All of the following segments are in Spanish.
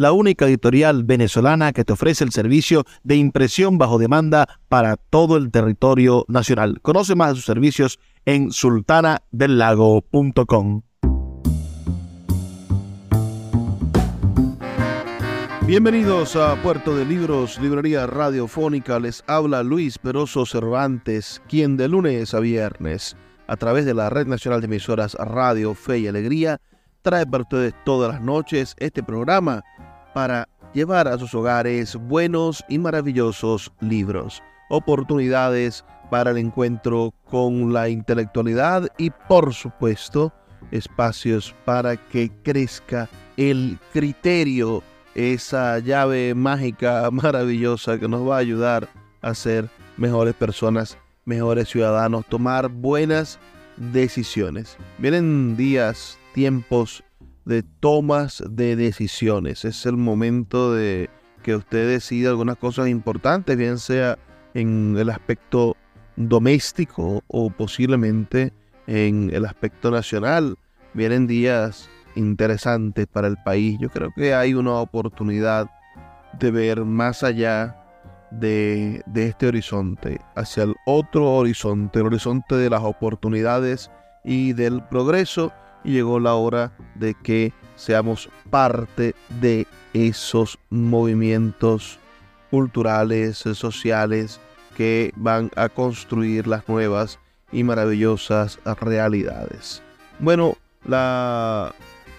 la única editorial venezolana que te ofrece el servicio de impresión bajo demanda para todo el territorio nacional. Conoce más de sus servicios en sultanadelago.com. Bienvenidos a Puerto de Libros, Librería Radiofónica. Les habla Luis Peroso Cervantes, quien de lunes a viernes, a través de la Red Nacional de Emisoras Radio Fe y Alegría, trae para ustedes todas las noches este programa para llevar a sus hogares buenos y maravillosos libros, oportunidades para el encuentro con la intelectualidad y por supuesto espacios para que crezca el criterio, esa llave mágica maravillosa que nos va a ayudar a ser mejores personas, mejores ciudadanos, tomar buenas decisiones. Vienen días, tiempos de tomas de decisiones. Es el momento de que usted decida algunas cosas importantes, bien sea en el aspecto doméstico o posiblemente en el aspecto nacional. Vienen días interesantes para el país. Yo creo que hay una oportunidad de ver más allá de, de, este horizonte, hacia el otro horizonte, el horizonte de las oportunidades y del progreso y llegó la hora de que seamos parte de esos movimientos culturales, sociales que van a construir las nuevas y maravillosas realidades. Bueno, la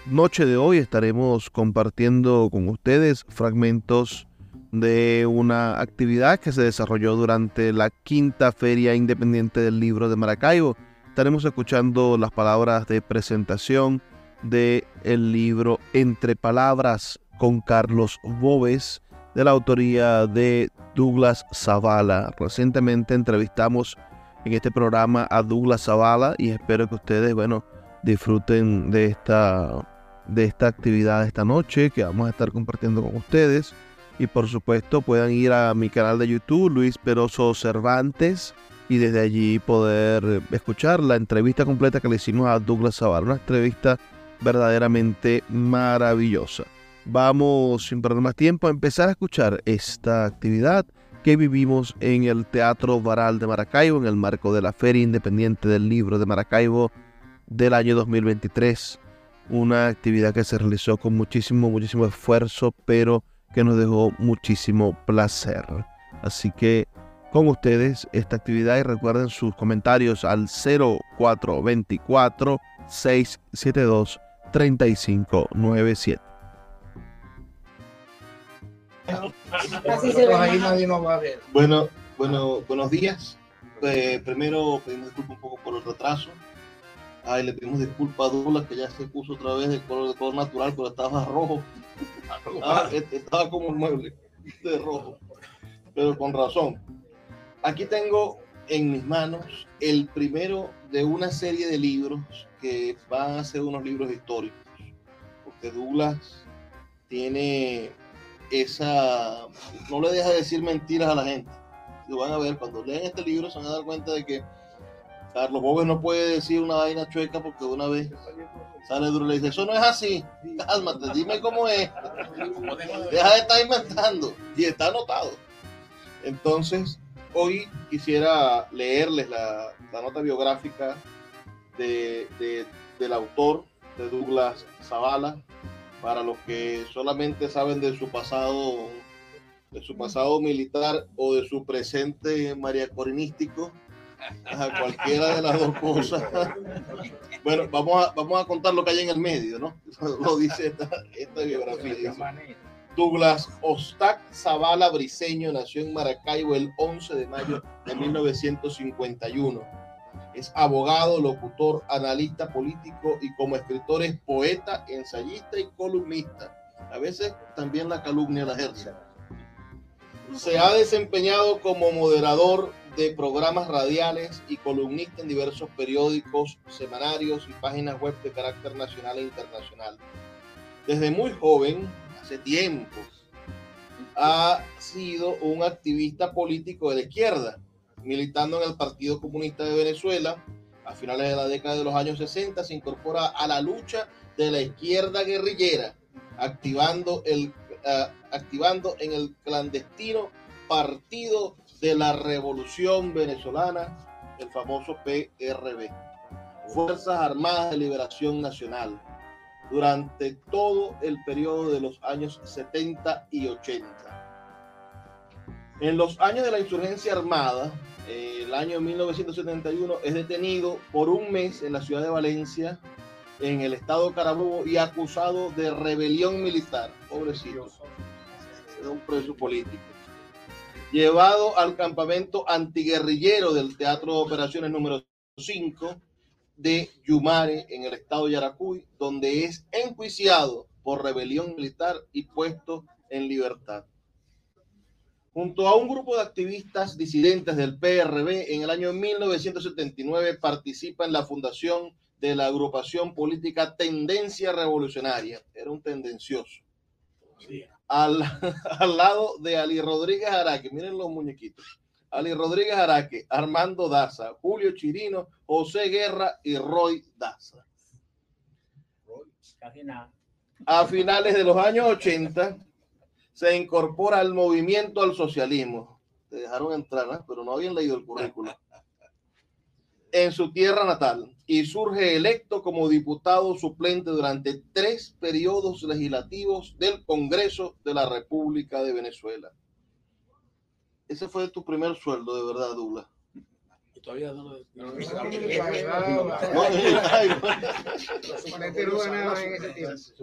noche de hoy estaremos compartiendo con ustedes fragmentos de una actividad que se desarrolló durante la quinta Feria Independiente del Libro de Maracaibo estaremos escuchando las palabras de presentación del el libro Entre Palabras con Carlos Bobes, de la autoría de Douglas Zavala. Recientemente entrevistamos en este programa a Douglas Zavala y espero que ustedes, bueno, disfruten de esta, de esta actividad esta noche que vamos a estar compartiendo con ustedes. Y por supuesto puedan ir a mi canal de YouTube, Luis Peroso Cervantes y desde allí poder escuchar la entrevista completa que le hicimos a Douglas Zavala, una entrevista verdaderamente maravillosa. Vamos, sin perder más tiempo, a empezar a escuchar esta actividad que vivimos en el Teatro Varal de Maracaibo en el marco de la Feria Independiente del Libro de Maracaibo del año 2023. Una actividad que se realizó con muchísimo, muchísimo esfuerzo, pero que nos dejó muchísimo placer. Así que con ustedes esta actividad y recuerden sus comentarios al 0424 672 3597. Bueno, bueno, buenos días. Eh, primero pedimos disculpas un poco por el retraso. Ay, le pedimos disculpas a Douglas que ya se puso otra vez de color, de color natural, pero estaba rojo. Ah, estaba como el mueble de rojo. Pero con razón. Aquí tengo en mis manos el primero de una serie de libros que van a ser unos libros históricos, porque Douglas tiene esa, no le deja decir mentiras a la gente. Lo van a ver, cuando leen este libro se van a dar cuenta de que Carlos Bóvez no puede decir una vaina chueca porque una vez sale duro y le dice, eso no es así, cálmate, dime cómo es, deja de estar inventando, y está anotado. Entonces, hoy quisiera leerles la, nota biográfica de, del autor, de Douglas Zavala, para los que solamente saben de su pasado de su pasado militar o de su presente mariacorinístico, a cualquiera de las dos cosas. Bueno, vamos a, vamos a contar lo que hay en el medio, ¿no? Lo dice esta, esta biografía. Douglas Ostac Zavala Briseño nació en Maracaibo el 11 de mayo de 1951. Es abogado, locutor, analista político y como escritor es poeta, ensayista y columnista. A veces también la calumnia la ejerce. Se ha desempeñado como moderador de programas radiales y columnista en diversos periódicos, semanarios y páginas web de carácter nacional e internacional. Desde muy joven hace tiempo, ha sido un activista político de la izquierda, militando en el Partido Comunista de Venezuela. A finales de la década de los años 60 se incorpora a la lucha de la izquierda guerrillera, activando, el, uh, activando en el clandestino Partido de la Revolución Venezolana, el famoso PRB, Fuerzas Armadas de Liberación Nacional durante todo el periodo de los años 70 y 80. En los años de la insurgencia armada, el año 1971 es detenido por un mes en la ciudad de Valencia, en el estado Carabobo, y acusado de rebelión militar. Pobrecito. Era un preso político. Llevado al campamento antiguerrillero del Teatro de Operaciones número 5, de Yumare en el estado de Yaracuy, donde es enjuiciado por rebelión militar y puesto en libertad. Junto a un grupo de activistas disidentes del PRB, en el año 1979 participa en la fundación de la agrupación política Tendencia Revolucionaria. Era un tendencioso. Al, al lado de Ali Rodríguez Araque, miren los muñequitos Ali Rodríguez Araque, Armando Daza, Julio Chirino, José Guerra y Roy Daza. A finales de los años 80 se incorpora al movimiento al socialismo. Te dejaron entrar, ¿eh? pero no habían leído el currículo. En su tierra natal y surge electo como diputado suplente durante tres periodos legislativos del Congreso de la República de Venezuela ese fue tu primer sueldo, de verdad, Douglas. Y todavía no lo.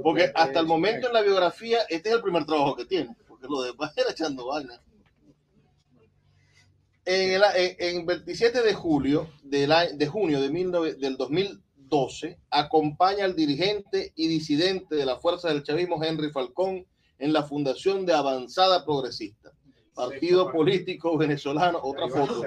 Porque hasta el momento en la biografía, este es el primer trabajo que tiene, porque lo demás era echando vaina. En el en 27 de julio de junio de 19, del 2012, acompaña al dirigente y disidente de la Fuerza del Chavismo, Henry Falcón, en la fundación de Avanzada Progresista Partido Político Venezolano, otra foto.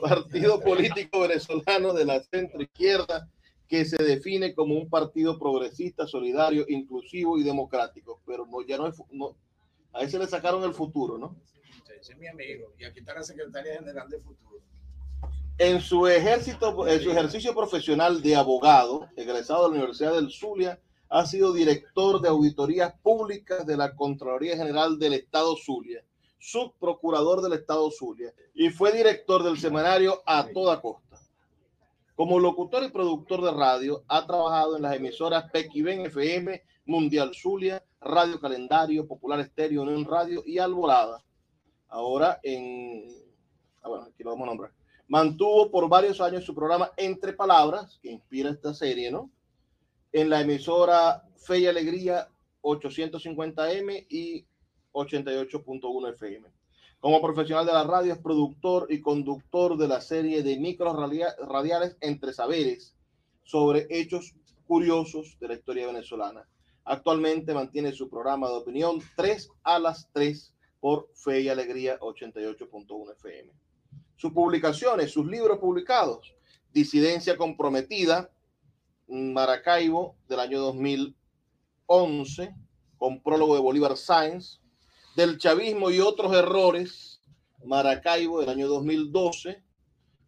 Partido Político Venezolano de la centro izquierda que se define como un partido progresista, solidario, inclusivo y democrático. Pero no, ya no, es, no a ese le sacaron el futuro, ¿no? Ese es mi amigo. Y aquí está la Secretaría General de Futuro. En su, ejército, en su ejercicio profesional de abogado, egresado de la Universidad del Zulia, ha sido director de auditorías públicas de la Contraloría General del Estado Zulia, subprocurador del Estado Zulia y fue director del semanario A Toda Costa. Como locutor y productor de radio, ha trabajado en las emisoras Pequiven FM, Mundial Zulia, Radio Calendario, Popular Estéreo, Unión Radio y Alborada. Ahora en... Ah, bueno, aquí lo vamos a nombrar. Mantuvo por varios años su programa Entre Palabras, que inspira esta serie, ¿no? En la emisora Fe y Alegría 850M y 88.1 FM. Como profesional de la radio es productor y conductor de la serie de micros radiales Entre Saberes sobre hechos curiosos de la historia venezolana. Actualmente mantiene su programa de opinión 3 a las 3 por Fe y Alegría 88.1 FM. Sus publicaciones, sus libros publicados, Disidencia Comprometida, Maracaibo del año 2011, con prólogo de Bolívar Sáenz, del chavismo y otros errores, Maracaibo del año 2012,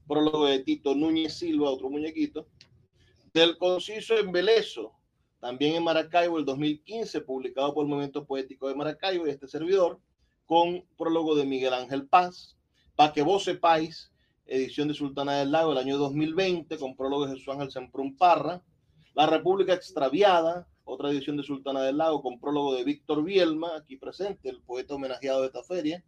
prólogo de Tito Núñez Silva, otro muñequito, del conciso Embeleso, también en Maracaibo el 2015, publicado por el Movimiento Poético de Maracaibo y este servidor, con prólogo de Miguel Ángel Paz, para que vos sepáis, edición de Sultana del Lago del año 2020, con prólogo de Jesús Ángel Semprún Parra, la República Extraviada, otra edición de Sultana del Lago con prólogo de Víctor Bielma, aquí presente, el poeta homenajeado de esta feria.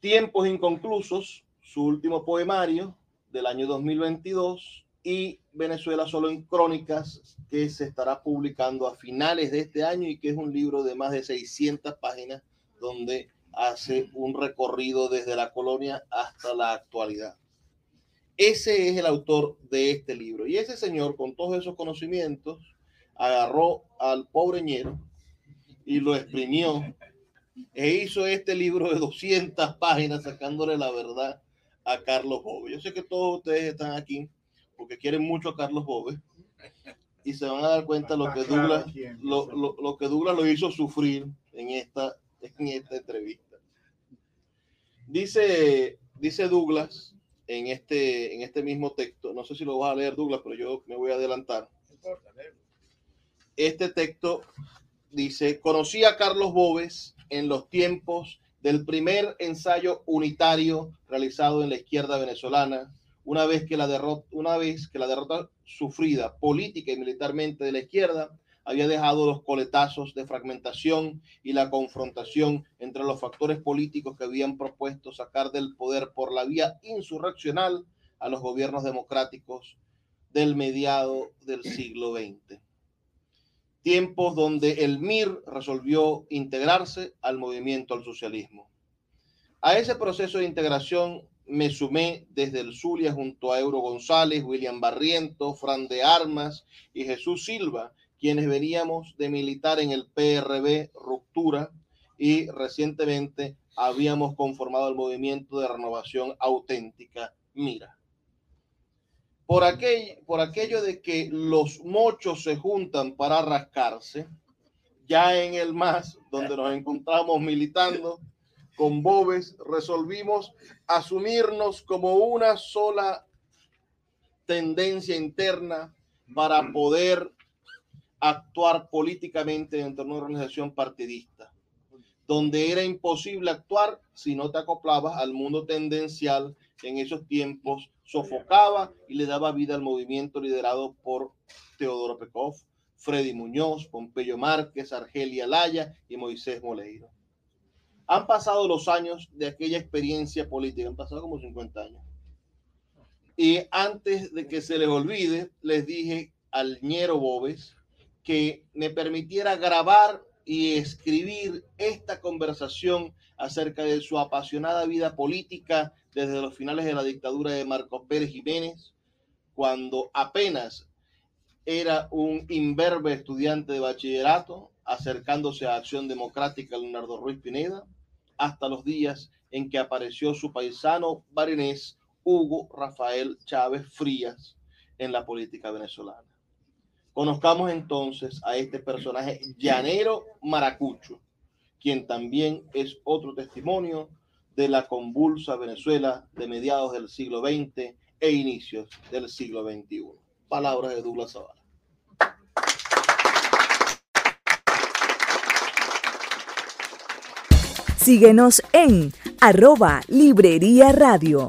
Tiempos inconclusos, su último poemario del año 2022 y Venezuela solo en crónicas que se estará publicando a finales de este año y que es un libro de más de 600 páginas donde hace un recorrido desde la colonia hasta la actualidad. Ese es el autor de este libro. Y ese señor, con todos esos conocimientos, agarró al pobreñero y lo exprimió e hizo este libro de 200 páginas sacándole la verdad a Carlos Bove. Yo sé que todos ustedes están aquí porque quieren mucho a Carlos Bove y se van a dar cuenta lo que Douglas lo, lo, lo que Douglas lo hizo sufrir en esta, en esta entrevista. Dice, dice Douglas en este, en este mismo texto, no sé si lo vas a leer Douglas, pero yo me voy a adelantar. Este texto dice, conocí a Carlos Boves en los tiempos del primer ensayo unitario realizado en la izquierda venezolana, una vez que la derrota, una vez que la derrota sufrida política y militarmente de la izquierda había dejado los coletazos de fragmentación y la confrontación entre los factores políticos que habían propuesto sacar del poder por la vía insurreccional a los gobiernos democráticos del mediado del siglo XX. Tiempos donde el MIR resolvió integrarse al movimiento al socialismo. A ese proceso de integración me sumé desde el Zulia junto a Euro González, William Barriento, Fran de Armas y Jesús Silva, quienes veníamos de militar en el PRB Ruptura y recientemente habíamos conformado el movimiento de renovación auténtica Mira. Por, aquel, por aquello de que los mochos se juntan para rascarse, ya en el MAS, donde nos encontramos militando con Bobes, resolvimos asumirnos como una sola tendencia interna para poder actuar políticamente dentro de una organización partidista, donde era imposible actuar si no te acoplabas al mundo tendencial que en esos tiempos sofocaba y le daba vida al movimiento liderado por Teodoro Pekov, Freddy Muñoz, Pompeyo Márquez, Argelia Laya y Moisés Moleiro. Han pasado los años de aquella experiencia política, han pasado como 50 años. Y antes de que se les olvide, les dije al ñero Bobes que me permitiera grabar y escribir esta conversación acerca de su apasionada vida política desde los finales de la dictadura de Marcos Pérez Jiménez, cuando apenas era un imberbe estudiante de bachillerato, acercándose a Acción Democrática Leonardo Ruiz Pineda, hasta los días en que apareció su paisano barinés Hugo Rafael Chávez Frías en la política venezolana. Conozcamos entonces a este personaje llanero maracucho, quien también es otro testimonio de la convulsa Venezuela de mediados del siglo XX e inicios del siglo XXI. Palabras de Douglas Zavala. Síguenos en arroba Librería Radio.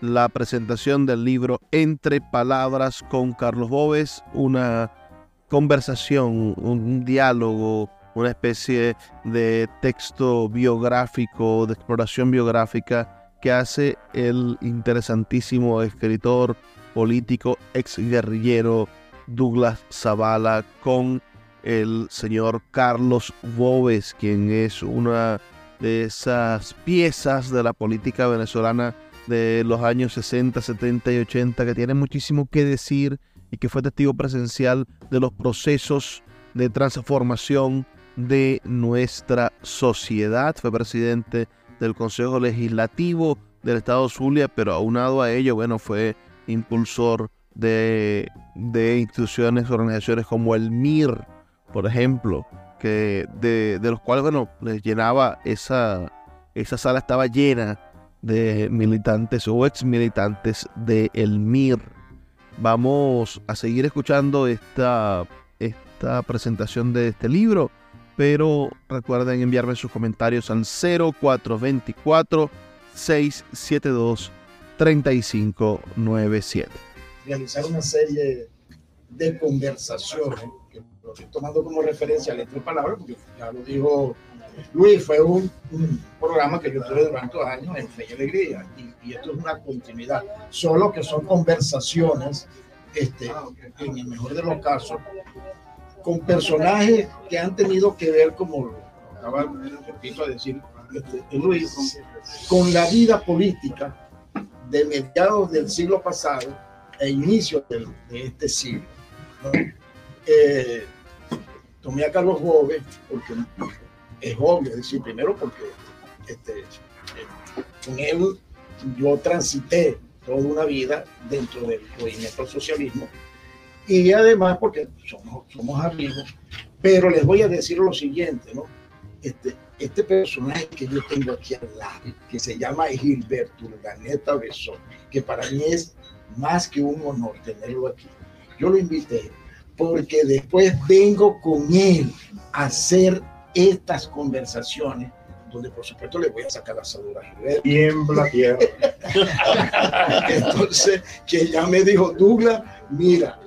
la presentación del libro Entre Palabras con Carlos Bóves, una conversación, un diálogo, una especie de texto biográfico, de exploración biográfica que hace el interesantísimo escritor político, ex guerrillero Douglas Zavala con el señor Carlos Bóves, quien es una de esas piezas de la política venezolana de los años 60, 70 y 80 que tiene muchísimo que decir y que fue testigo presencial de los procesos de transformación de nuestra sociedad. Fue presidente del Consejo Legislativo del Estado Zulia, pero aunado a ello, bueno, fue impulsor de, de instituciones, organizaciones como el MIR, por ejemplo, que de, los cuales, bueno, les llenaba esa, esa sala estaba llena de militantes o ex militantes de el MIR. Vamos a seguir escuchando esta, esta presentación de este libro, pero recuerden enviarme sus comentarios al 0424 672 3597. Realizar una serie de conversaciones lo estoy tomando como referencia a Letras Palabras, porque ya lo dijo Luis, fue un, programa que yo tuve durante años en Fe y Alegría, y, esto es una continuidad, solo que son conversaciones, este, en el mejor de los casos, con personajes que han tenido que ver, como acaba repito a decir este, Luis, con la vida política de mediados del siglo pasado e inicio de este siglo. Eh, tomé a Carlos Gómez porque es obvio, es decir, primero porque este, con él yo transité toda una vida dentro del movimiento del socialismo y además porque somos, somos amigos, pero les voy a decir lo siguiente, ¿no? Este, este personaje que yo tengo aquí al lado, que se llama Gilberto Urdaneta Besón, que para mí es más que un honor tenerlo aquí. Yo lo invité porque después vengo con él a hacer estas conversaciones donde por supuesto le voy a sacar la salud a Tiembla tierra. Entonces, que ya me dijo, Douglas, mira,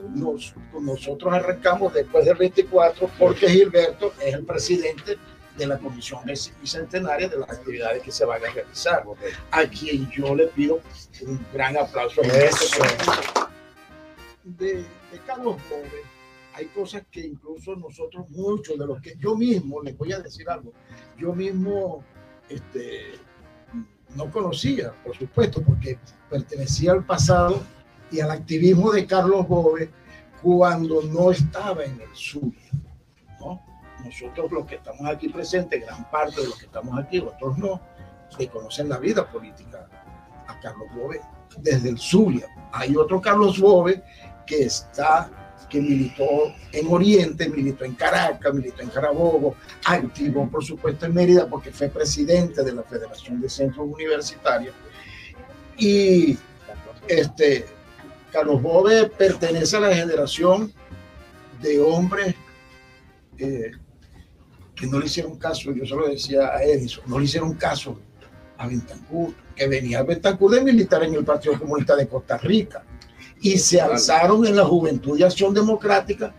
nosotros arrancamos después del 24 porque Gilberto es el presidente de la Comisión Bicentenaria de las actividades que se van a realizar, a quien yo le pido un gran aplauso. De, de Carlos Gómez hay cosas que incluso nosotros, muchos de los que yo mismo, les voy a decir algo, yo mismo este, no conocía, por supuesto, porque pertenecía al pasado y al activismo de Carlos Bove cuando no estaba en el sur. ¿no? Nosotros los que estamos aquí presentes, gran parte de los que estamos aquí, otros no, se conocen la vida política a Carlos Bove desde el Zulia. Hay otro Carlos Bove que está que militó en Oriente, militó en Caracas, militó en Carabobo, activo por supuesto en Mérida porque fue presidente de la Federación de Centros Universitarios. Y este, Carlos Bove pertenece a la generación de hombres eh, que no le hicieron caso, yo solo decía a Edison, no le hicieron caso a Bentancur, que venía a Bentancur de militar en el Partido Comunista de Costa Rica y se alzaron en la Juventud de Acción Democrática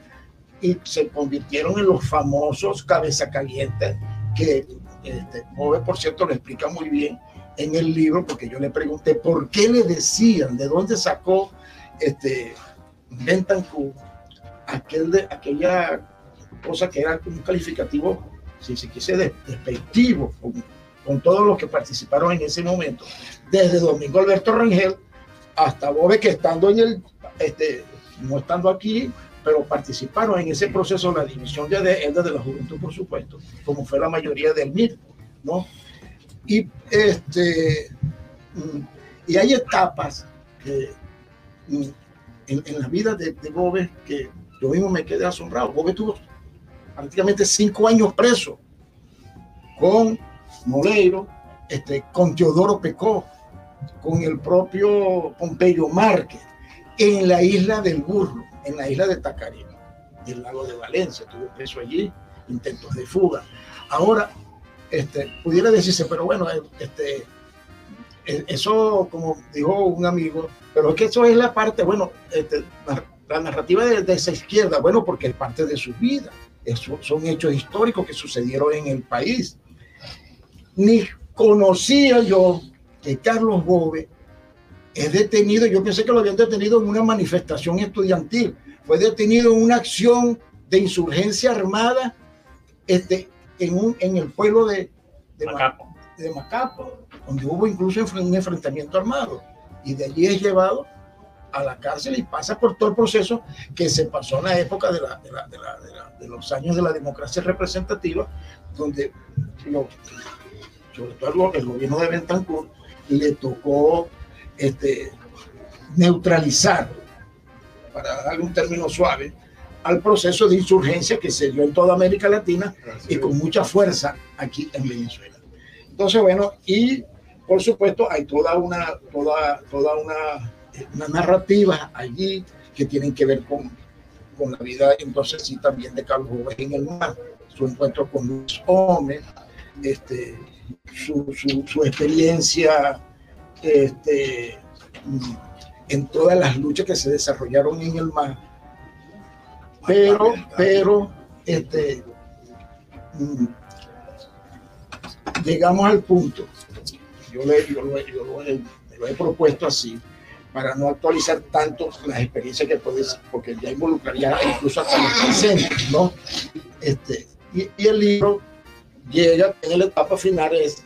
y se convirtieron en los famosos cabeza caliente que este, por cierto, lo explica muy bien en el libro, porque yo le pregunté por qué le decían, de dónde sacó este Bentancur aquel de, aquella cosa que era un calificativo, si se quise, despectivo con, con todos los que participaron en ese momento, desde Domingo Alberto Rangel hasta Bobe que estando en el, este, no estando aquí, pero participaron en ese proceso, la división de de la juventud, por supuesto, como fue la mayoría del MIR, ¿no? Y, este, mm, y hay etapas mm, en, la vida de, de Bobe que yo mismo me quedé asombrado. Bobe tuvo prácticamente cinco años preso con Moleiro, este, con Teodoro Pecó, con el propio Pompeyo Márquez en la isla del Burro, en la isla de Tacarima, del lago de Valencia. Tuvo preso allí, intentos de fuga. Ahora, este, pudiera decirse, pero bueno, eh, este, eh, eso, como dijo un amigo, pero es que eso es la parte, bueno, este, la, narrativa de, esa izquierda, bueno, porque es parte de su vida, eso son hechos históricos que sucedieron en el país. Ni conocía yo que Carlos Bove es detenido, yo pensé que lo habían detenido en una manifestación estudiantil, fue detenido en una acción de insurgencia armada este, en, un, en el pueblo de, de Macapo. de Macapo, donde hubo incluso un enfrentamiento armado. Y de allí es llevado a la cárcel y pasa por todo el proceso que se pasó en la época de, la, de, la, de, los años de la democracia representativa, donde sobre todo el, gobierno de Bentancur le tocó este, neutralizar, para darle un término suave, al proceso de insurgencia que se dio en toda América Latina y con mucha fuerza aquí en Venezuela. Entonces, bueno, y por supuesto hay toda una, toda, toda una, una narrativa allí que tienen que ver con, con la vida, entonces sí, también de Carlos Gómez en el mar, su encuentro con Luis Gómez, este, su, su, su experiencia este, en todas las luchas que se desarrollaron en el mar pero, pero, este, mm, llegamos al punto, yo, le, yo, lo, yo lo, he, lo, he, propuesto así, para no actualizar tanto las experiencias que puede ser, porque ya involucraría incluso hasta los presentes, ¿no? Este, y, y, el libro llega en la etapa final es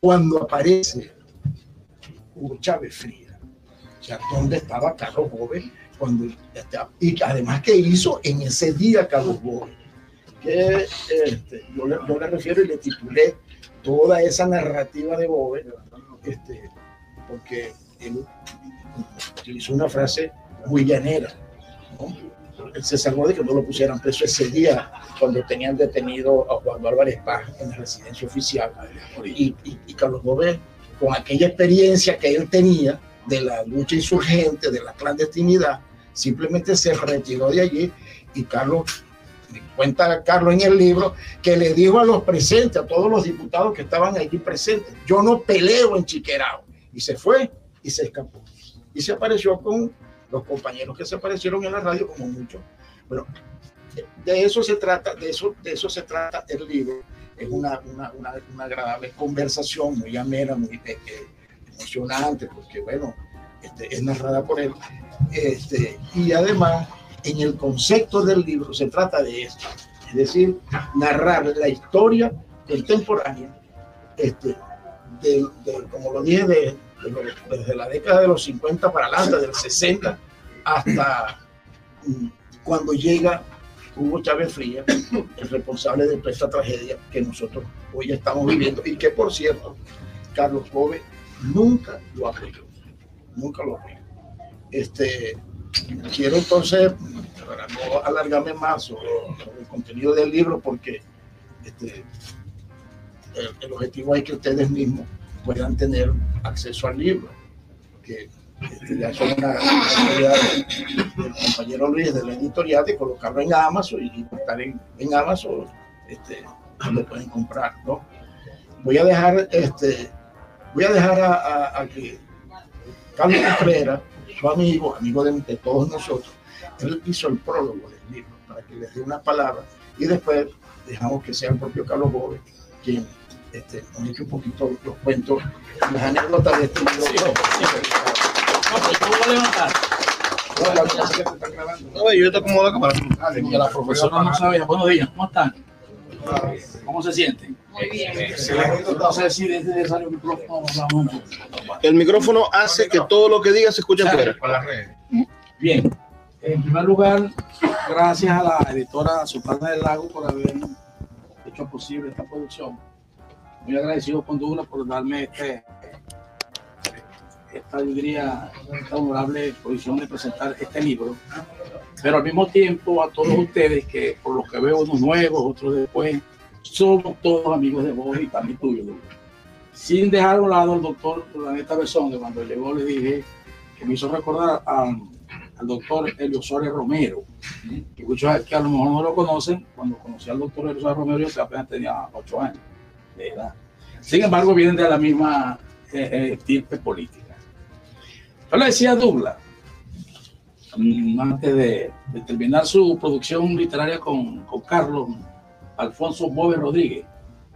cuando aparece Hugo Chávez Fría, o sea, ¿dónde estaba Carlos Gómez cuando, y además que hizo en ese día Carlos Boy, que este, yo, le, yo, le, refiero y le titulé toda esa narrativa de Bobe, este, porque él utilizó una frase muy llanera. Él salvó de que no lo pusieran preso ese día cuando tenían detenido a Juan Álvarez Paz en la residencia oficial. Y, y, y Carlos Bobe, con aquella experiencia que él tenía de la lucha insurgente, de la clandestinidad, simplemente se retiró de allí y Carlos, cuenta Carlos en el libro, que le dijo a los presentes, a todos los diputados que estaban allí presentes, yo no peleo en Chiquerao. Y se fue y se escapó. Y se apareció con los compañeros que se aparecieron en la radio, como muchos. Bueno, de eso se trata, de eso, de eso se trata el libro. Es una, una, una, agradable conversación, muy amena, muy eh, emocionante, porque bueno, este, es narrada por él. Este, y además, en el concepto del libro se trata de esto, es decir, narrar la historia contemporánea, este, de, como lo dije, de, desde la década de los 50 para adelante, del 60 hasta cuando llega Hugo Chávez Fría, el responsable de esta tragedia que nosotros hoy estamos viviendo y que, por cierto, Carlos Jove nunca lo apoyó nunca lo vi. Este, quiero entonces, para no alargarme más sobre, el contenido del libro, porque este, el, objetivo es que ustedes mismos puedan tener acceso al libro, que este, ya son una, idea del compañero Luis de la editorial de colocarlo en Amazon y, estar en, en, Amazon, este, lo pueden comprar, ¿no? Voy a dejar, este, voy a dejar a, a que Carlos Contreras, su amigo, amigo de, todos nosotros, él hizo el prólogo del libro para que les dé una palabra y después dejamos que sea el propio Carlos Gómez quien este, eche un poquito los cuentos, las anécdotas de este libro. Sí, yo voy a levantar. No, la cosa que te están grabando. No, yo te acomodo la cámara. Dale, la profesora no sabía. Buenos días, ¿cómo están? ¿Cómo se sienten? Muy bien. No sé si es necesario micrófono. El micrófono hace que todo lo que diga se escuche afuera. Bien. En primer lugar, gracias a la editora Sultana del Lago por haber hecho posible esta producción. Muy agradecido con Douglas por darme este, esta, diría, esta honorable posición de presentar este libro. Pero al mismo tiempo a todos ustedes que por lo que veo unos nuevos, otros después, somos todos amigos de vos y también tuyos. Sin dejar a un lado al doctor Planeta Besón, que cuando llegó le dije que me hizo recordar al doctor Elio Suárez Romero, que muchos que a lo mejor no lo conocen, cuando conocí al doctor Elio Suárez Romero yo apenas tenía ocho años. Sin embargo, vienen de la misma eh, eh política. Yo le decía a Douglas, mm, antes de, terminar su producción literaria con, con Carlos Alfonso Bove Rodríguez,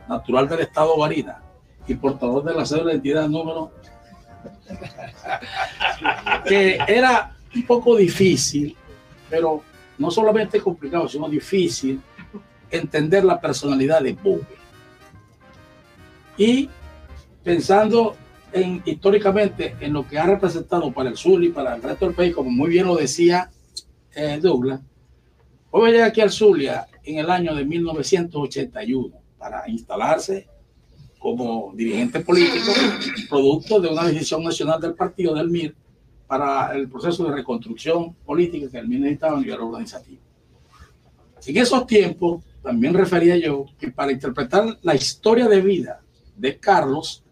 natural del estado Barina y portador de la cédula de identidad número que era un poco difícil, pero no solamente complicado, sino difícil entender la personalidad de Bove. Y pensando en, históricamente en lo que ha representado para el sur y para el resto del país, como muy bien lo decía eh, Douglas, Bove llega aquí al Zulia en el año de 1981 para instalarse como dirigente político, producto de una decisión nacional del partido del MIR para el proceso de reconstrucción política que el MIR necesitaba a nivel organizativo. En esos tiempos, también refería yo que para interpretar la historia de vida de Carlos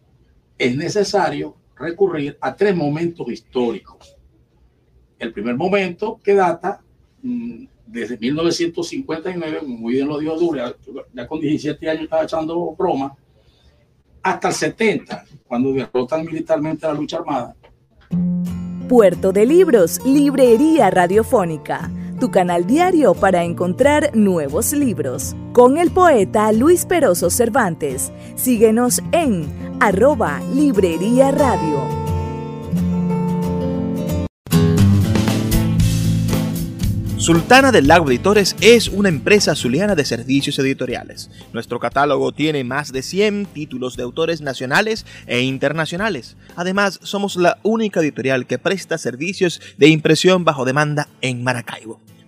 es necesario recurrir a tres momentos históricos. El primer momento que data mm, desde 1959, muy bien lo dijo Dura, ya con 17 años estaba echando broma, hasta el 70, cuando derrotan militarmente la lucha armada. Puerto de Libros, Librería Radiofónica, tu canal diario para encontrar nuevos libros. Con el poeta Luis Peroso Cervantes. Síguenos en arroba Librería Radio. Sultana del Lago Editores es una empresa zuliana de servicios editoriales. Nuestro catálogo tiene más de 100 títulos de autores nacionales e internacionales. Además, somos la única editorial que presta servicios de impresión bajo demanda en Maracaibo.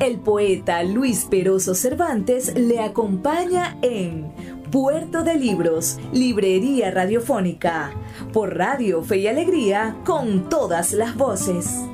El poeta Luis Peroso Cervantes le acompaña en Puerto de Libros, Librería Radiofónica, por Radio Fe y Alegría, con todas las voces.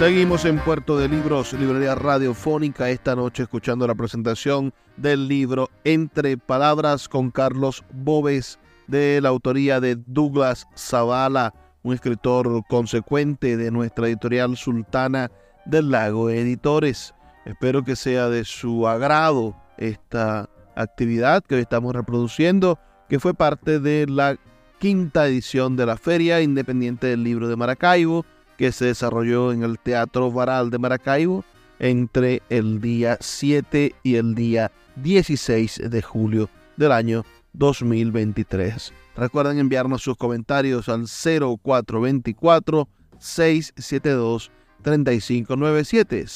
Seguimos en Puerto de Libros, Librería Radiofónica, esta noche escuchando la presentación del libro Entre Palabras con Carlos Bobes, de la autoría de Douglas Zavala un escritor consecuente de nuestra editorial Sultana del Lago Editores. Espero que sea de su agrado esta actividad que hoy estamos reproduciendo, que fue parte de la quinta edición de la Feria Independiente del Libro de Maracaibo, que se desarrolló en el Teatro Varal de Maracaibo entre el día 7 y el día 16 de julio del año 2023. Recuerden enviarnos sus comentarios al 0424 672 3597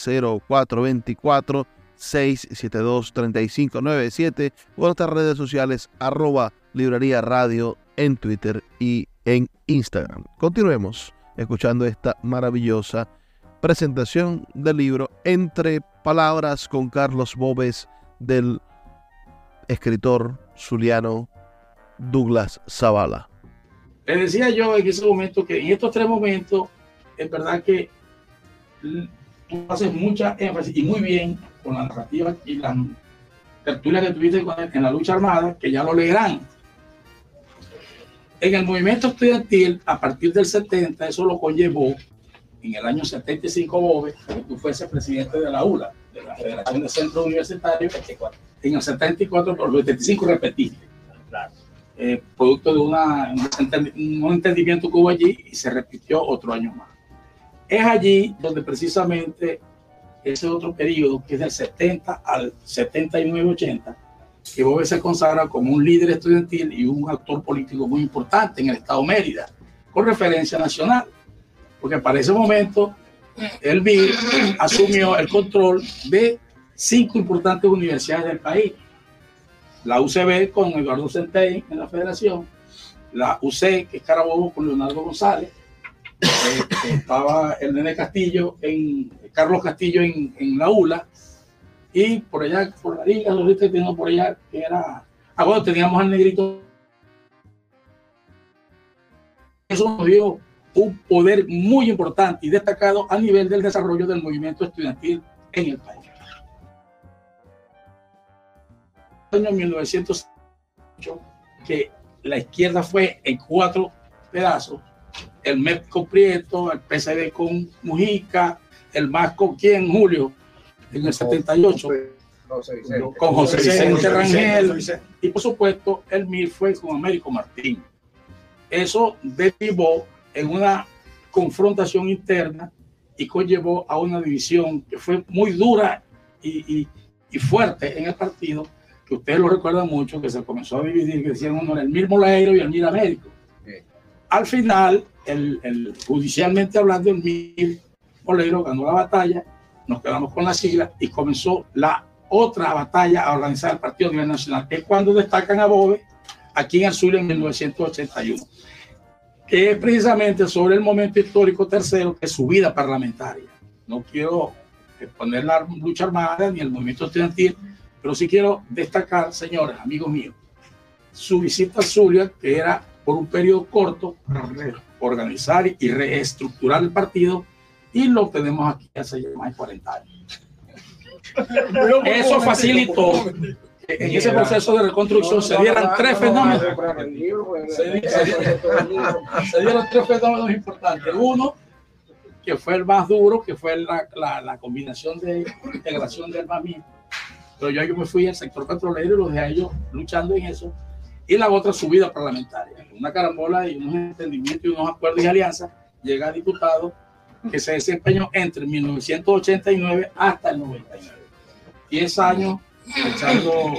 0424 672 3597 o en nuestras redes sociales arroba librería radio en Twitter y en Instagram. Continuemos escuchando esta maravillosa presentación del libro Entre Palabras con Carlos Bobes del escritor zuliano Douglas Zavala. Le decía yo en ese momento que en estos tres momentos, es verdad que tú haces mucha énfasis y muy bien con la narrativa y la tertulia que tuviste en la lucha armada, que ya lo leerán. En el movimiento estudiantil, a partir del 70, eso lo conllevó en el año 75, Bobe, que tú fuese presidente de la ULA, de la Federación de Centros Universitarios. En el 74, por el 75 repetiste. Claro. Eh, producto de una, un entendimiento que hubo allí y se repitió otro año más. Es allí donde precisamente ese otro periodo, que es del 70 al 79-80, que Bobe se consagra como un líder estudiantil y un actor político muy importante en el estado Mérida, con referencia nacional, porque para ese momento el BIR asumió el control de cinco importantes universidades del país, la UCB con Eduardo Centey en la federación, la UC, que es Carabobo con Leonardo González, Eh, estaba el nene Castillo, en Carlos Castillo en, en la ULA, y por allá, por la liga, lo viste teniendo por allá, que era. Ah, bueno, teníamos al negrito. Eso nos dio un poder muy importante y destacado a nivel del desarrollo del movimiento estudiantil en el país. En el año 1908, que la izquierda fue en cuatro pedazos, el MEP con Prieto, el PCD con Mujica, el MAS con quién, Julio, en el 78, con José Vicente Rangel, y por supuesto el MIR fue con Américo Martín. Eso derivó en una confrontación interna y conllevó a una división que fue muy dura y, y, fuerte en el partido, que ustedes lo recuerdan mucho, que se comenzó a dividir, que decían uno el Mir Moleiro y el Mir Américo. Al final, el, el, judicialmente hablando, el Mir Moleiro ganó la batalla, nos quedamos con la sigla y comenzó la otra batalla a organizar el Partido a nivel nacional, que es cuando destacan a Bobe aquí en el sur en 1981 que es precisamente sobre el momento histórico tercero, que es su vida parlamentaria. No quiero poner la lucha armada ni el movimiento estudiantil, pero sí quiero destacar, señores, amigos míos, su visita a Zulia, que era por un periodo corto organizar y reestructurar el partido, y lo tenemos aquí hace más de 40 años. Eso facilitó en ese proceso de reconstrucción se dieran tres fenómenos. Se, dieron tres fenómenos importantes. Uno, que fue el más duro, que fue la, la, combinación de integración del MAMI. Pero yo, yo me fui al sector petrolero y los dejé ellos luchando en eso. Y la otra, subida parlamentaria. Una carambola y unos entendimientos y unos acuerdos y alianzas, llega a diputado que se desempeñó entre 1989 hasta el 99. 10 años echando,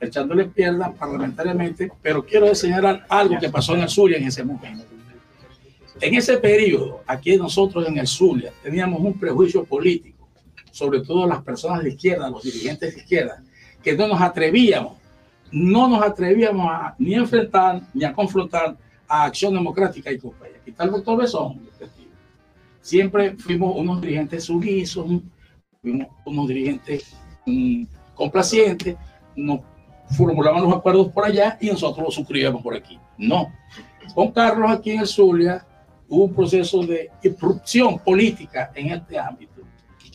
echándole piernas parlamentariamente, pero quiero señalar algo que pasó en el Zulia en ese momento. En ese periodo, aquí nosotros en el Zulia teníamos un prejuicio político, sobre todo las personas de izquierda, los dirigentes de izquierda, que no nos atrevíamos, no nos atrevíamos a, ni a enfrentar ni a confrontar a Acción Democrática y compañía. Aquí está el doctor Besón, siempre fuimos unos dirigentes sumisos, fuimos unos dirigentes mm, complaciente, nos formulaban los acuerdos por allá y nosotros los suscribíamos por aquí. No. Con Carlos aquí en el Zulia hubo un proceso de irrupción política en este ámbito.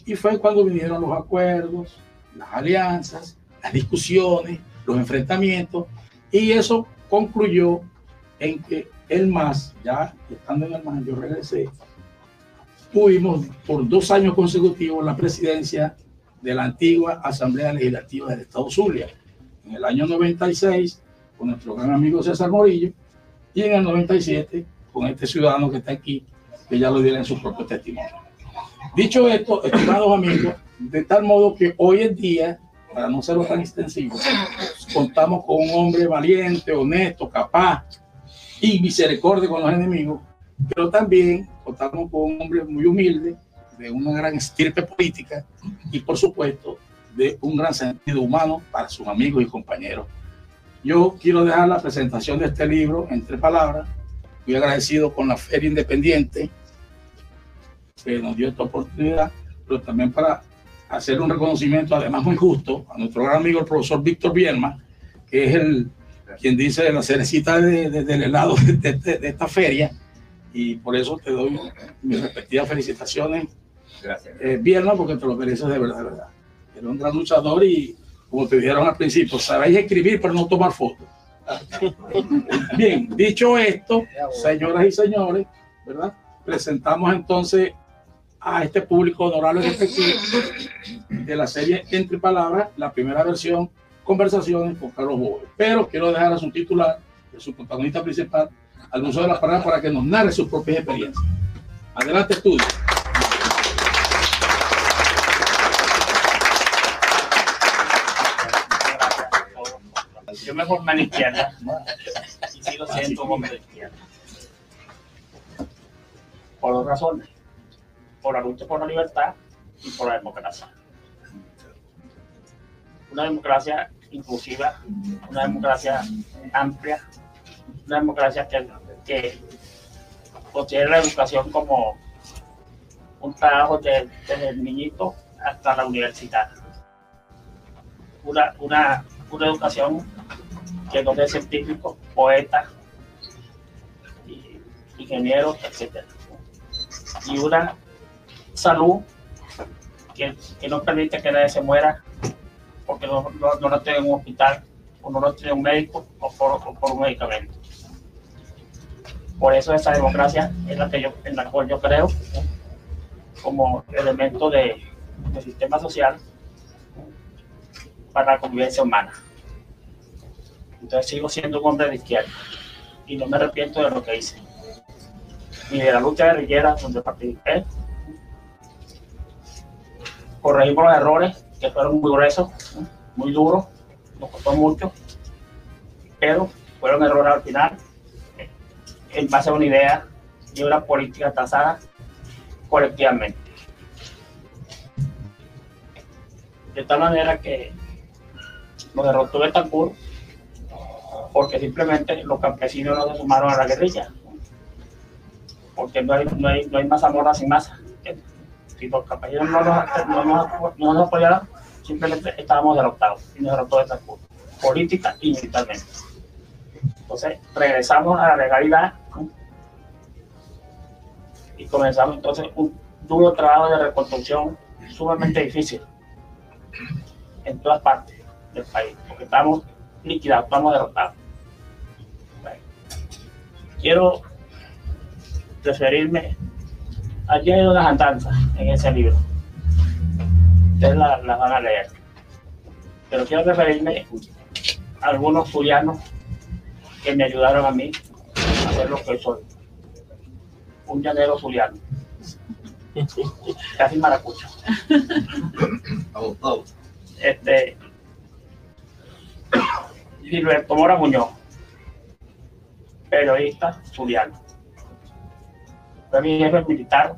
Y fue cuando vinieron los acuerdos, las alianzas, las discusiones, los enfrentamientos, y eso concluyó en que el MAS, ya estando en el MAS, yo regresé, tuvimos por dos años consecutivos la presidencia de la antigua Asamblea Legislativa del Estado Zulia. En el año 96, con nuestro gran amigo César Morillo, y en el 97, con este ciudadano que está aquí, que ya lo dirá en su propio testimonio. Dicho esto, estimados amigos, de tal modo que hoy en día, para no serlo tan extensivo, contamos con un hombre valiente, honesto, capaz y misericordia con los enemigos, pero también contamos con un hombre muy humilde, de una gran estirpe política y por supuesto de un gran sentido humano para sus amigos y compañeros. Yo quiero dejar la presentación de este libro en tres palabras. Muy agradecido con la Feria Independiente que nos dio esta oportunidad, pero también para hacer un reconocimiento, además muy justo, a nuestro gran amigo el profesor Víctor Bielma, que es el quien dice la cerecita de, del helado de, de, esta feria, y por eso te doy mis respectivas felicitaciones Gracias. Eh, porque te lo mereces de verdad, de verdad. Era un gran luchador y, como te dijeron al principio, sabéis escribir, pero no tomar fotos. Bien, dicho esto, señoras y señores, ¿verdad? Presentamos entonces a este público honorable de la serie Entre Palabras, la primera versión, Conversaciones con Carlos Boves. Pero quiero dejar a su titular, a su protagonista principal, al uso de las palabras para que nos narre sus propias experiencias. Adelante, estudio. Yo me formé la izquierda y sigo siendo un hombre de izquierda. Por dos razones. Por la lucha por la libertad y por la democracia. Una democracia inclusiva, una democracia amplia, una democracia que, que considera la educación como un trabajo de- desde el niñito hasta la universidad. Una, una, una educación que nos dé científicos, poetas, ingenieros, etc. Y una salud que, que no permite que nadie se muera porque no, no, no lo tiene en un hospital o no lo tiene un médico o por, o por un medicamento. Por eso esa democracia es la que yo, en la cual yo creo como elemento de, de sistema social para la convivencia humana. Entonces sigo siendo un hombre de izquierda y no me arrepiento de lo que hice. Ni de la lucha guerrillera donde participé. Corregimos los errores que fueron muy gruesos, muy duros, nos costó mucho, pero fueron errores al final en base a una idea y una política trazada colectivamente. De tal manera que nos derrotó Betancourt porque simplemente los campesinos no se sumaron a la guerrilla. Porque no hay, no hay, no hay sin masa. Si los campesinos no nos, no simplemente estábamos derrotados y nos derrotó Betancourt, política y militarmente. Entonces regresamos a la legalidad y comenzamos entonces un duro trabajo de reconstrucción sumamente difícil en todas partes del país, porque estamos liquidados, estamos derrotados. Quiero referirme, allí hay unas andanzas en ese libro, ustedes las van a leer, pero quiero referirme a algunos zulianos que me ayudaron a mí a ser lo que soy. Un llanero zuliano. Casi maracucho. Este. Gilberto Mora Muñoz. Periodista zuliano. Fue mi jefe militar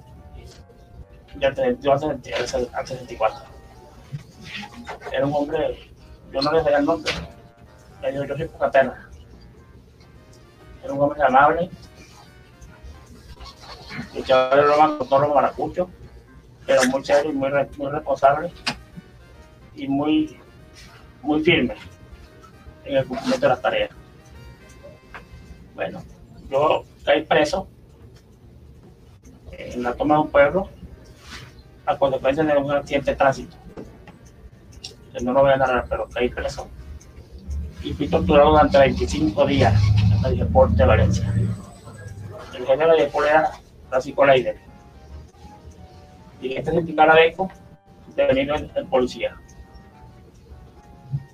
32 al 60 al 64. Era un hombre, yo no le sabía el nombre. Le digo, yo soy Pucaterra. Era un hombre amable, luchador de Roma con todos los maracuchos, pero muy serio y muy, muy responsable y muy, muy firme en el cumplimiento de las tareas. Bueno, yo caí preso en la toma de un pueblo a consecuencia de un accidente de tránsito. Que no lo voy a narrar, pero caí preso. Y fui torturado durante 25 días en el deporte de Valencia. El jefe de deporte era Francisco Leider. Y este sindical ADECO de venir el, el policía.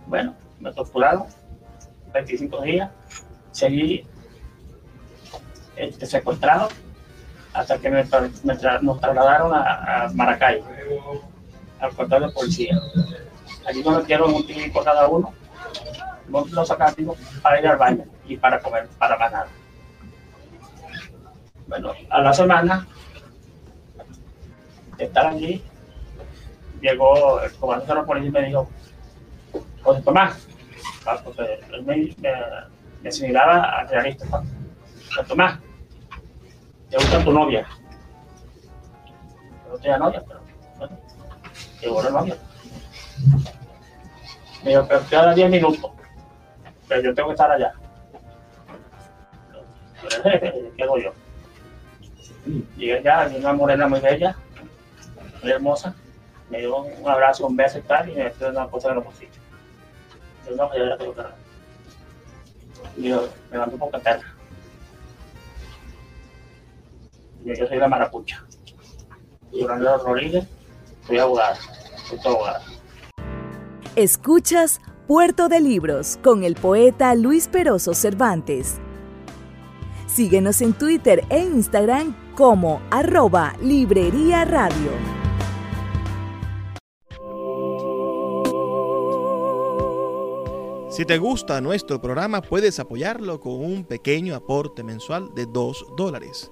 Bueno, me torturaron 25 días. Seguí este, secuestrado hasta que me, nos trasladaron a, a Maracay, al cuartel de policía. Allí nos metieron un tiempo cada uno, nos lo sacaron para ir al baño y para comer, para nada. Bueno, a la semana de estar allí, llegó el comandante de la policía y me dijo, José Tomás, porque él me, me, me asimilaba al realista. José Tomás, ¿te gusta tu novia? Yo no tenía novia, pero bueno, llegó la novia. Me dijo, pero queda 10 minutos, pero yo tengo que estar allá. ¿qué hago yo? Llegué allá, vi una morena muy bella, muy hermosa, me dio un abrazo, un beso y tal, y me metió una cosa en los bolsillos. Yo no, ya la tengo que yo, me mandó por Caterra. Yo, yo soy la maracucha. Y Orlando Rodríguez, soy abogada, soy abogada. Escuchas Puerto de Libros con el poeta Luis Peroso Cervantes. Síguenos en Twitter e Instagram como arroba Librería Radio. Si te gusta nuestro programa, puedes apoyarlo con un pequeño aporte mensual de 2 dólares.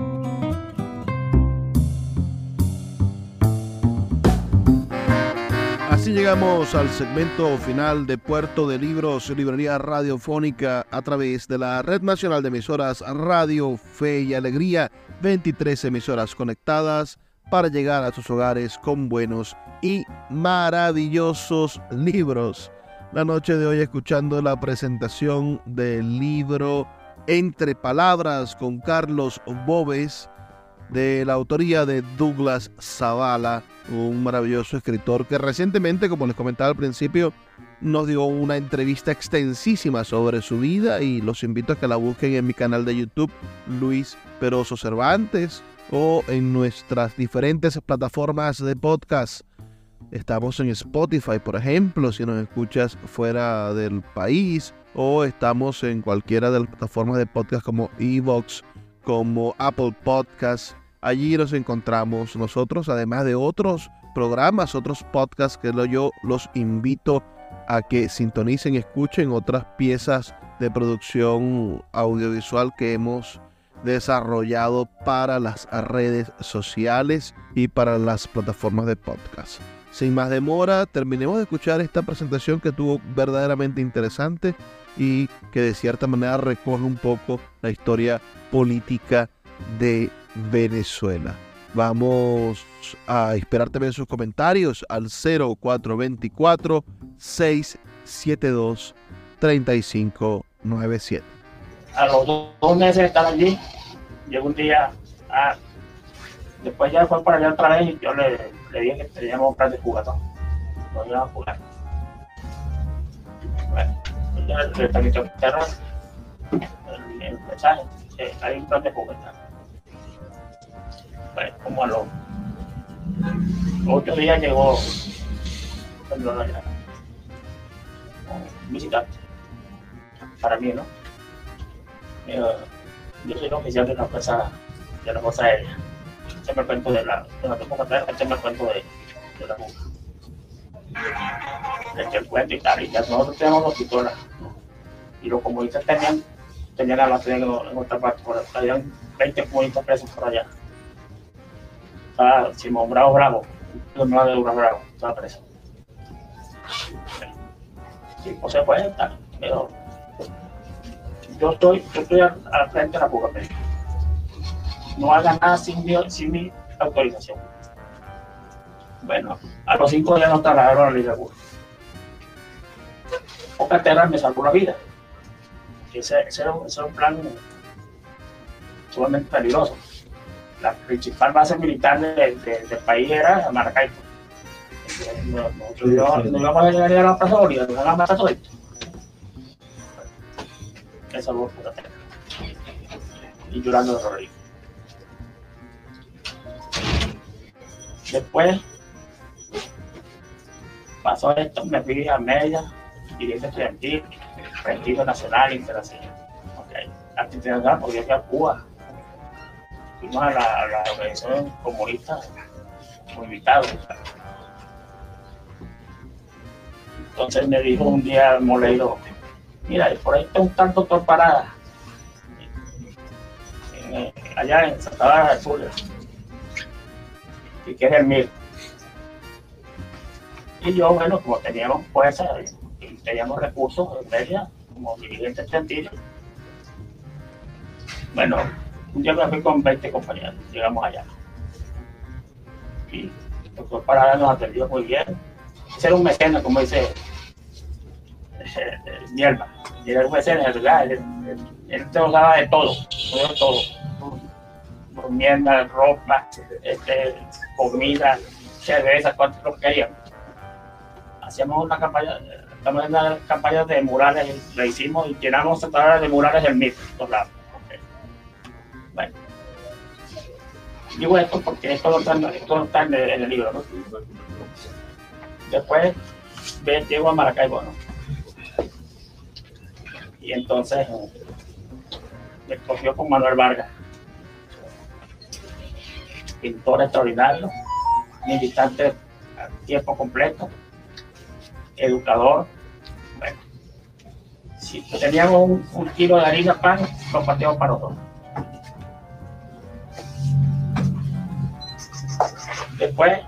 Llegamos al segmento final de Puerto de Libros, Librería Radiofónica, a través de la Red Nacional de Emisoras Radio Fe y Alegría, 23 emisoras conectadas para llegar a sus hogares con buenos y maravillosos libros. La noche de hoy escuchando la presentación del libro Entre Palabras con Carlos Bobes, de la autoría de Douglas Zavala, un maravilloso escritor que recientemente, como les comentaba al principio, nos dio una entrevista extensísima sobre su vida y los invito a que la busquen en mi canal de YouTube, Luis Peroso Cervantes o en nuestras diferentes plataformas de podcast. Estamos en Spotify, por ejemplo, si nos escuchas fuera del país, o estamos en cualquiera de las plataformas de podcast como Evox, como Apple Podcasts. Allí nos encontramos nosotros, además de otros programas, otros podcasts que yo los invito a que sintonicen y escuchen otras piezas de producción audiovisual que hemos desarrollado para las redes sociales y para las plataformas de podcast. Sin más demora, terminemos de escuchar esta presentación que tuvo verdaderamente interesante y que de cierta manera recoge un poco la historia política de Venezuela. Vamos a esperar también sus comentarios al 0424 672 3597 a los dos meses de estar allí, llegó un día, a, después ya fue para allá otra vez y yo le, le dije que teníamos un plan de jugador. No iba a jugar. Bueno, ya le transmitió el, el mensaje, que hay un plan de jugador. Bueno, como a los ocho días llegó perdón, visitante. Para mí, ¿no? yo, yo soy oficial de una empresa de la Fuerza Aérea. Siempre cuento de la, de la tengo que siempre cuento de, de la mujer. De que cuento y tal, y ya nosotros tenemos los pistolas. Y los comunistas tenían, tenían la base en, en otra parte, por, habían 20 comunistas presos por allá. Estaba Simón Bravo Bravo, hermano de Bravo Bravo, estaba preso. Sí, pues se puede estar, pero yo estoy, yo estoy al, frente de la Fuga No haga nada sin mi, sin mi autorización. Bueno, a los cinco días nos trasladaron a la Liga Ocaterra me salvó la vida. Ese, ese, ese, era, un plan sumamente peligroso. La principal base militar de, de, del país era Maracaibo. Nosotros no, no, íbamos a llegar a la Plaza Bolívar, nos iban a matar todo esto me salvó por Y llorando de Rodrigo. Después pasó esto, me fui a media, dirigente estudiantil, prestigio nacional, internacional. Okay. Internacional porque yo fui a Cuba. Fuimos a la, organización comunista como invitado. Entonces me dijo un día Moleiro, Mira, por ahí está un tal doctor Parada, allá en Santa Bárbara Sur, y que es el mío. Y yo, bueno, como teníamos fuerza y teníamos recursos en media, como dirigente estudiantil, bueno, un día me fui con 20 compañeros, llegamos allá. Y el doctor Parada nos atendió muy bien. Ese era un meceno, como dice hierba. Y era un mesero, ¿verdad? Él, él, te daba de todo, todo, ropa, este, comida, cerveza, cuanto lo queríamos. Hacíamos una campaña, una campaña de murales, le hicimos y llenamos centenares de murales del MIT, por lados. Bueno. Digo esto porque esto no está, en- el, libro, ¿no? Después ve- llego a Maracaibo, ¿no? Y entonces me cogió con Manuel Vargas, pintor extraordinario, militante a tiempo completo, educador. Bueno, si teníamos un, un kilo de harina pan, lo partíamos para los Después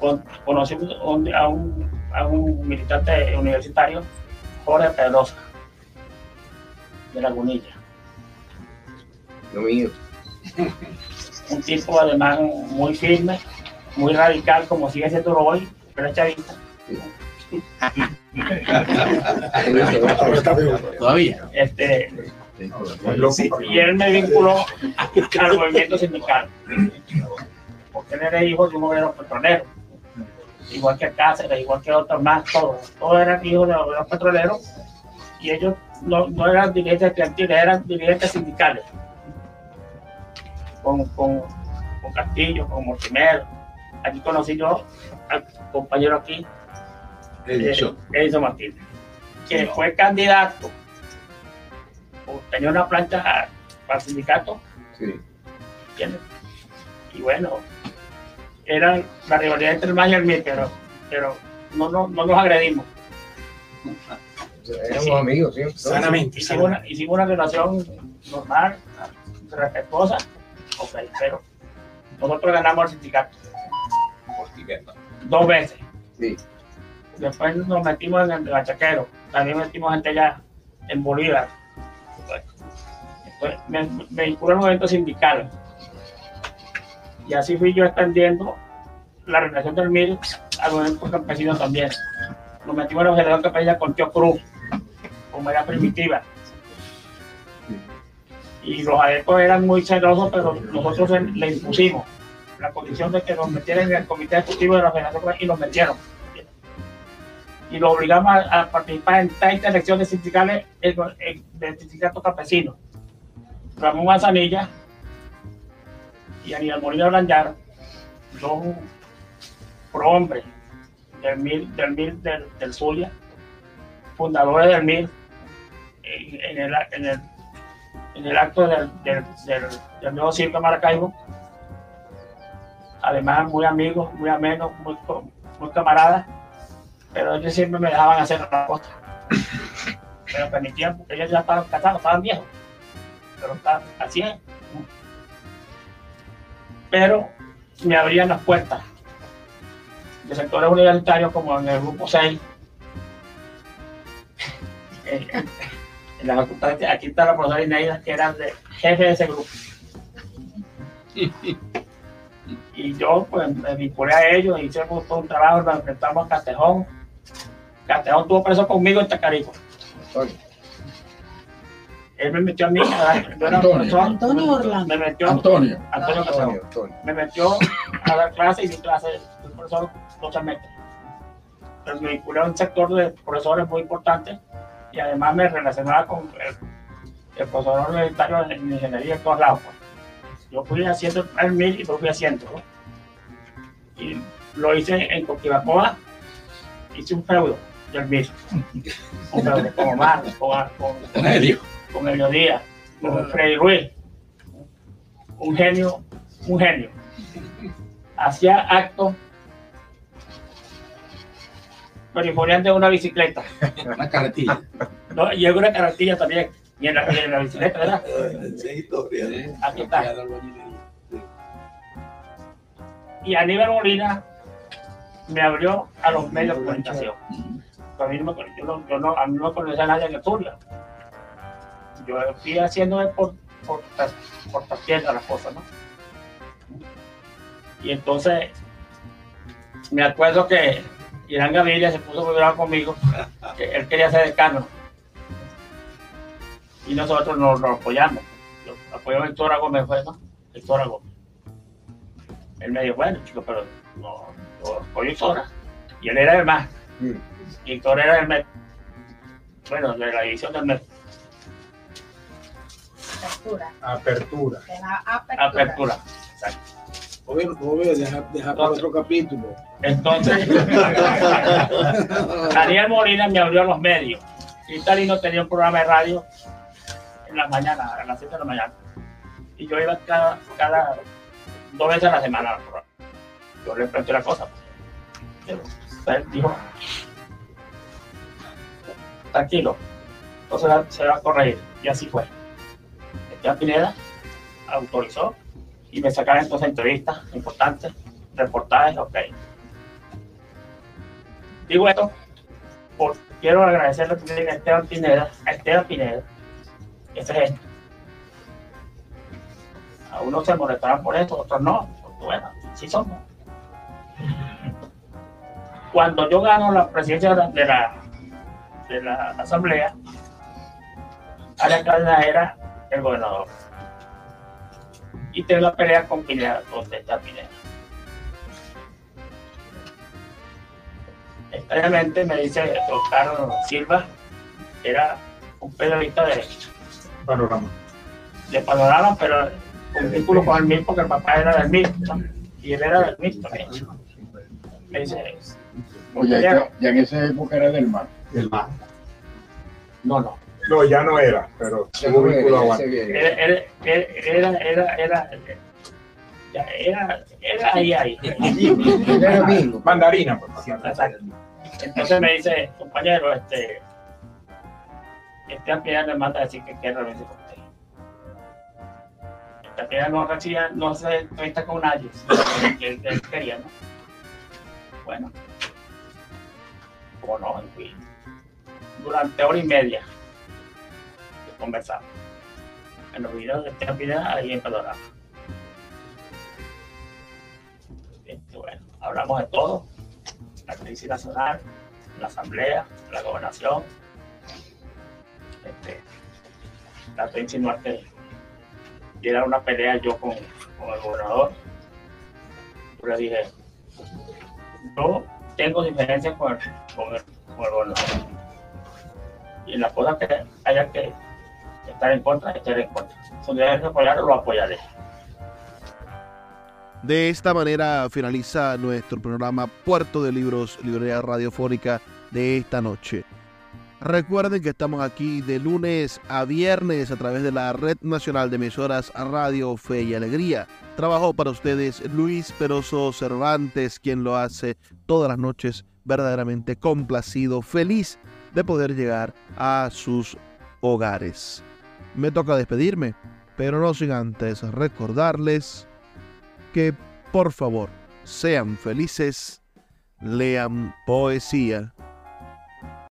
con- conocí un- a, un, a un militante universitario, Jorge Pedrosa, de Lagunilla. Lo mío. Un tipo además muy firme, muy radical, como sigue siendo hoy, pero es chavista. Todavía. Este, y él me vinculó al movimiento sindical, porque él era hijo de un obrero petrolero, igual que Cáceres, igual que otros más, todos, todos eran hijos de obreros petroleros, y ellos no, no eran dirigentes estudiantiles, eran dirigentes sindicales, con, con, con Castillo, con Mortimer. Aquí conocí yo al compañero aquí, Edison. Edison Martínez, que fue candidato, o tenía una plancha para el sindicato, Sí. ¿entiendes? Y bueno, era la rivalidad entre el MAS y el MIR, pero, pero no, no, no nos agredimos. Éramos amigos siempre. Sanamente. Hicimos una, hicimos una relación normal, respetuosa, ok, pero nosotros ganamos al sindicato dos veces. Sí. Después nos metimos en el bachaquero, también metimos gente allá en Bolívar. Después me, me vinculé al movimiento sindical. Y así fui yo extendiendo la relación del MIR al movimiento campesino también. Nos metimos en la relación campesina con Tío Cruz, como era primitiva. Y los adeptos eran muy celosos, pero nosotros le- impusimos la condición de que nos metieran en el comité ejecutivo de la Federación y nos metieron. Y lo obligamos a, a participar en 30 elecciones sindicales del sindicato campesino. Ramón Manzanilla y Aníbal Molina Blanjar, dos prohombres del MIR, del, MIR del, del Zulia, fundadores del MIR, en, el, en, el, en el acto del, del, nuevo circo Maracaibo, además muy amigos, muy amenos, muy, camaradas, pero ellos siempre me dejaban hacer las cosas. Pero permitían, porque ellos ya estaban casados, estaban viejos, pero estaban, así. Pero me abrían las puertas de sectores universitarios como en el grupo 6. en, en la facultad, aquí está la profesora Ineida, que era de jefe de ese grupo. Y yo pues me vinculé a ellos, hicimos todo un trabajo, nos enfrentamos a Castejón. Castejón estuvo preso conmigo en Tacarico. Él me metió a mí, a dar- yo Antonio. profesor, Antonio Orlando. Me metió, Antonio. Antonio Castejón Antonio, Antonio. me metió a dar clases y di clases de profesor docente. Entonces me vinculé a un sector de profesores muy importante y además me relacionaba con el, el profesor universitario en ingeniería en todos lados. pues. Yo fui haciendo el mil y lo fui haciendo. ¿no? Y lo hice en Coquibacoa, hice un feudo del mil. Un feudo con Omar, con, con, Con Helio. Con Elio Díaz, con Freddy Ruiz. Un genio, un genio. Hacía actos periferiantes de una bicicleta. Una carretilla. ¿no? Y una carretilla también. Y en la, y en la bicicleta, ¿verdad? Aquí está. Y Aníbal Molina me abrió a los medios de comunicación. A mí no me, yo no, yo no- a mí no me conocía nadie en el Zulia. Yo fui haciendo por, por, por trastienda las cosas, ¿no? Y entonces me acuerdo que Irán Gaviria se puso muy bravo conmigo, que él quería ser decano. Y nosotros nos, nos apoyamos. Yo apoyé a Héctor Gómez, fue, ¿no? Héctor Gómez. Él me dijo, bueno, chico, pero no, yo apoyo Sora. Y él era el más. Y Héctor era el mes. Bueno, de la división del mes. Apertura. Apertura. De la apertura. Apertura. Exacto. Oye, oye, deja, deja para otro capítulo. Entonces, Daniel Molina me abrió los medios. Y Talino tenía un programa de radio en la mañana, a las 7 de la mañana. Y yo iba cada, cada dos veces a la semana al programa. Yo le pregunté la cosa. Pero él dijo, tranquilo, no se va, se va a corregir. Y así fue. Esteban Pineda autorizó y me sacaron entonces entrevistas importantes, reportajes, ok. Digo esto porque quiero agradecerle también a Esteban Pineda, a Esteban Pineda, ese es A unos se molestarán por eso, otros no, bueno, sí somos. Cuando yo gano la presidencia de la, de la asamblea, Arias Cárdenas era el gobernador. Y tengo la pelea con Pineda, con Esteban Pineda. extrañamente me dice Oscar Silva, era un periodista de, Panorama. de Panorama, pero con vínculo con el MIR porque el papá era del MIR, ¿no? y él era del MIR también. Me dice, Oye, ya, ya en esa época era del mar. El más. no, no, No, ya no era, pero Se tuvo vínculo a era, era, era, era, era, ya, era, era ahí, ahí. Era. Mandarina, pues. Exacto. Entonces me dice, compañero, este, este Piedad me manda a decir que quiere reunirse con usted. Este Piedad no recibía, no se entrevista con nadie, que él, quería, ¿no? Bueno, como no, fui. Durante hora y media conversamos. En los videos de en Panorama. Este, bueno, hablamos de todo la crisis nacional, la asamblea, la gobernación. Este, trató de insinuar que diera una pelea yo con, con el gobernador. Yo le dije, yo tengo diferencias con con el, gobernador. Y en las cosas que haya que estar en contra, estar en contra. Si debe apoyarlo, lo apoyaré. De esta manera finaliza nuestro programa Puerto de Libros, Librería Radiofónica de esta noche. Recuerden que estamos aquí de lunes a viernes a través de la Red Nacional de Emisoras Radio Fe y Alegría. Trabajó para ustedes Luis Peroso Cervantes, quien lo hace todas las noches verdaderamente complacido, feliz de poder llegar a sus hogares. Me toca despedirme, pero no sin antes recordarles que por favor sean felices, lean poesía